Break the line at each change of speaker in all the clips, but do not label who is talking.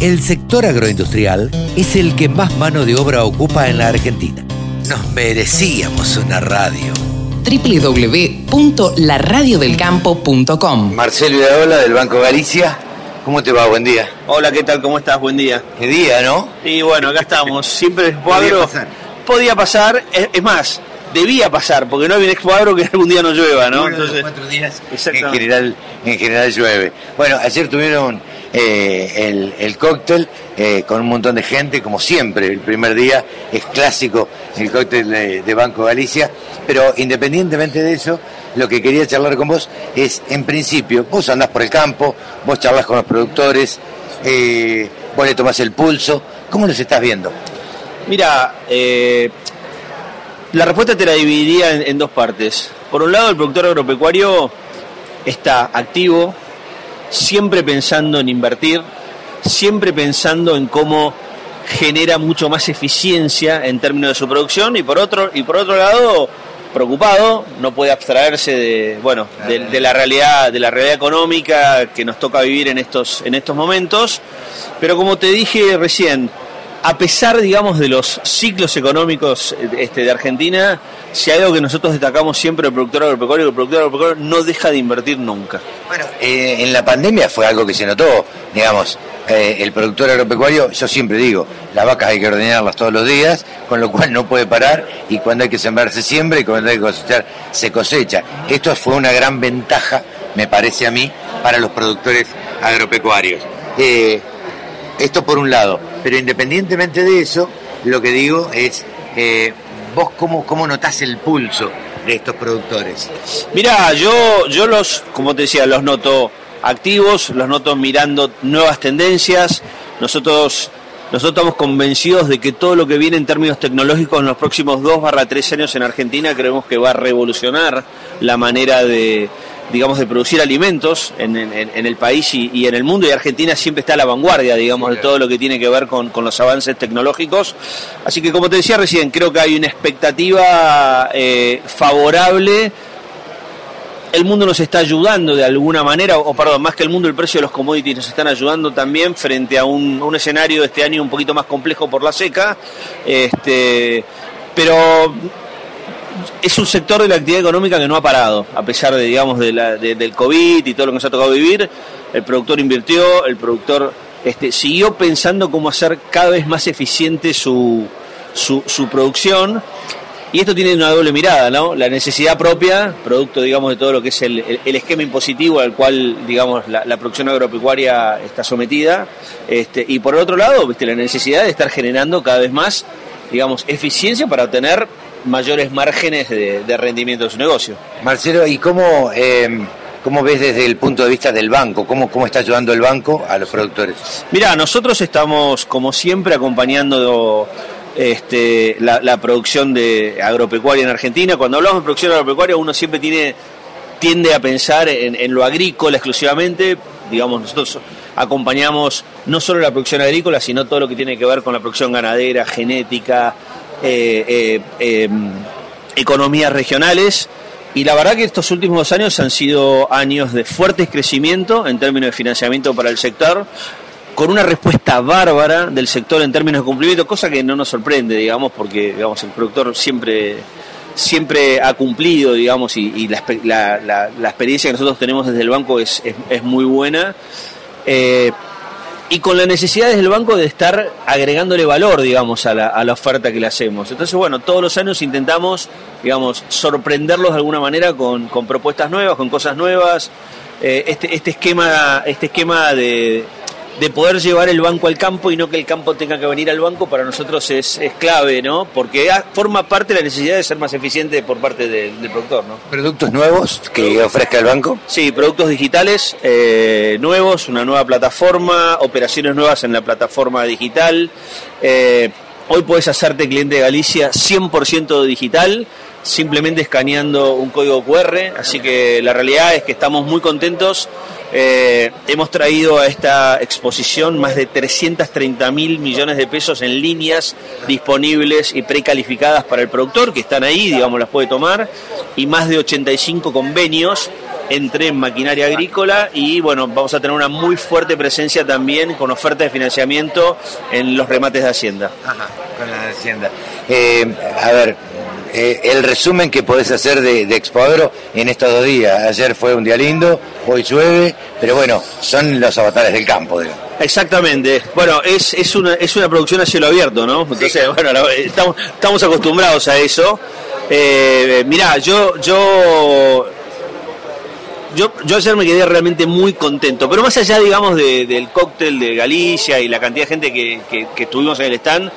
El sector agroindustrial es el que más mano de obra ocupa en la Argentina. Nos merecíamos una radio.
www.laradiodelcampo.com
Marcelo Idaola del Banco Galicia. ¿Cómo te va? Buen día.
Hola, ¿qué tal? ¿Cómo estás? Buen día.
Qué día, ¿no?
Y bueno, acá estamos. Siempre el cuadro.
pasar.
Podía pasar, es, es más, debía pasar, porque no hay un cuadro que algún día no llueva, ¿no?
Uno de los cuatro días en general, en general llueve. Bueno, ayer tuvieron eh, el, el cóctel eh, con un montón de gente, como siempre, el primer día es clásico el cóctel de, de Banco Galicia, pero independientemente de eso, lo que quería charlar con vos es, en principio, vos andás por el campo, vos charlas con los productores, eh, vos le tomás el pulso, ¿cómo los estás viendo?
Mira, eh, la respuesta te la dividiría en, dos partes. Por un lado, el productor agropecuario está activo, siempre pensando en invertir, siempre pensando en cómo genera mucho más eficiencia en términos de su producción y por otro y por otro lado preocupado no puede abstraerse de bueno de la realidad de la realidad económica que nos toca vivir en estos en estos momentos pero como te dije recién a pesar, digamos, de los ciclos económicos este, de Argentina, si hay algo que nosotros destacamos siempre del productor agropecuario, el productor agropecuario no deja de invertir nunca.
Bueno, eh, en la pandemia fue algo que se notó, digamos, eh, el productor agropecuario, yo siempre digo, las vacas hay que ordenarlas todos los días, con lo cual no puede parar y cuando hay que sembrar se siembra y cuando hay que cosechar se cosecha. Esto fue una gran ventaja, me parece a mí, para los productores agropecuarios. Eh, esto por un lado, pero independientemente de eso, lo que digo es, eh, vos cómo, cómo notás el pulso de estos productores.
Mirá, yo, yo los, como te decía, los noto activos, los noto mirando nuevas tendencias. Nosotros, nosotros estamos convencidos de que todo lo que viene en términos tecnológicos en los próximos 2 barra 3 años en Argentina creemos que va a revolucionar la manera de, digamos, de producir alimentos en, en- en el país y, y en el mundo. Y Argentina siempre está a la vanguardia, digamos, de todo lo que tiene que ver con, con los avances tecnológicos. Así que, como te decía recién, creo que hay una expectativa eh, favorable el mundo nos está ayudando de alguna manera, o perdón, más que el mundo, el precio de los commodities nos están ayudando también frente a un, un escenario de este año un poquito más complejo por la seca. Este, pero es un sector de la actividad económica que no ha parado, a pesar de, digamos, de del COVID y todo lo que nos ha tocado vivir. El productor invirtió, el productor este, siguió pensando cómo hacer cada vez más eficiente su, su, producción. Y esto tiene una doble mirada, ¿no? La necesidad propia, producto, digamos, de todo lo que es el, el- esquema impositivo al cual, digamos, la, la producción agropecuaria está sometida. Este, y por el otro lado, ¿viste? la necesidad de estar generando cada vez más, digamos, eficiencia para obtener mayores márgenes de, de rendimiento de su negocio.
Marcelo, ¿y cómo, eh, cómo ves desde el punto de vista del banco? ¿Cómo, ¿Cómo está ayudando el banco a los productores?
Mira, nosotros estamos, como siempre, acompañando este, la, la producción de agropecuaria en Argentina. Cuando hablamos de producción agropecuaria, uno siempre tiene tiende a pensar en, en lo agrícola exclusivamente. Digamos, nosotros acompañamos no solo la producción agrícola, sino todo lo que tiene que ver con la producción ganadera, genética, eh, eh, eh, economías regionales. Y la verdad que estos últimos años han sido años de fuertes crecimiento en términos de financiamiento para el sector, con una respuesta bárbara del sector en términos de cumplimiento, cosa que no nos sorprende, digamos, porque digamos el productor siempre siempre ha cumplido, digamos, y, la, expe- la- la- la experiencia que nosotros tenemos desde el banco es, es- es muy buena. Eh, y con la necesidad desde el banco de estar agregándole valor, digamos, a la, a la oferta que le hacemos. Entonces, bueno, todos los años intentamos, digamos, sorprenderlos de alguna manera con, con propuestas nuevas, con cosas nuevas. Eh, este, este esquema, este esquema de, de poder llevar el banco al campo y no que el campo tenga que venir al banco, para nosotros es, es clave, ¿no? Porque ah, forma parte de la necesidad de ser más eficiente por parte del- del productor, ¿no?
¿Productos nuevos que ofrezca el banco?
Sí, productos digitales eh, nuevos, una nueva plataforma, operaciones nuevas en la plataforma digital. Eh, hoy puedes hacerte cliente de Galicia 100% digital, simplemente escaneando un código QR. Así que la realidad es que estamos muy contentos. Eh, hemos traído a esta exposición más de 330 mil millones de pesos en líneas disponibles y precalificadas para el productor, que están ahí, digamos, las puede tomar, y más de 85 convenios entre maquinaria agrícola y bueno, vamos a tener una muy fuerte presencia también con oferta de financiamiento en los remates de Hacienda.
Ajá, con la Hacienda. Eh, a ver, eh, el resumen que podés hacer de, de Expo Agro en estos dos días. Ayer fue un día lindo, hoy llueve, pero bueno, son los avatares del campo. digamos.
Exactamente. Bueno, es, es, una, es una producción a cielo abierto, ¿no? Entonces, bueno, estamos, estamos acostumbrados a eso. Eh, mirá, yo, yo, yo, yo ayer me quedé realmente muy contento, pero más allá, digamos, de- del cóctel de Galicia y la cantidad de gente que, que, que tuvimos en el stand,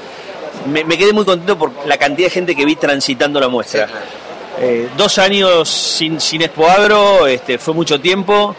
me, me quedé muy contento por la cantidad de gente que vi transitando la muestra. Eh, dos años sin, sin Expo Agro, este, fue mucho tiempo.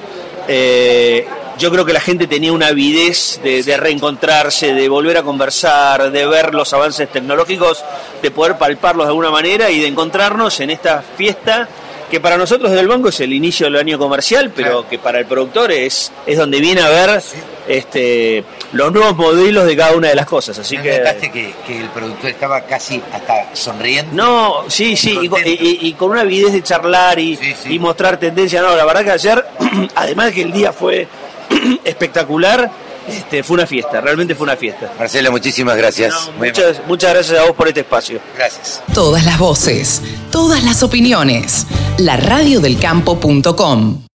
Eh, yo creo que la gente tenía una avidez de, de reencontrarse, de volver a conversar, de ver los avances tecnológicos, de poder palparlos de alguna manera y de encontrarnos en esta fiesta que para nosotros del banco es el inicio del año comercial, pero que para el productor es, es donde viene a ver este, los nuevos modelos de cada una de las cosas. Así que
notaste que, que el productor estaba casi hasta sonriendo?
no, sí, sí, y con, y- con una avidez de charlar y,
Sí, sí.
y mostrar tendencia. No, la verdad que ayer, además de que el día fue espectacular, este, fue una fiesta, realmente fue una fiesta.
Marcelo, muchísimas gracias.
No, muchas, muchas gracias a vos por este espacio.
Gracias.
Todas las voces, todas las opiniones. La radiodelcampo.com.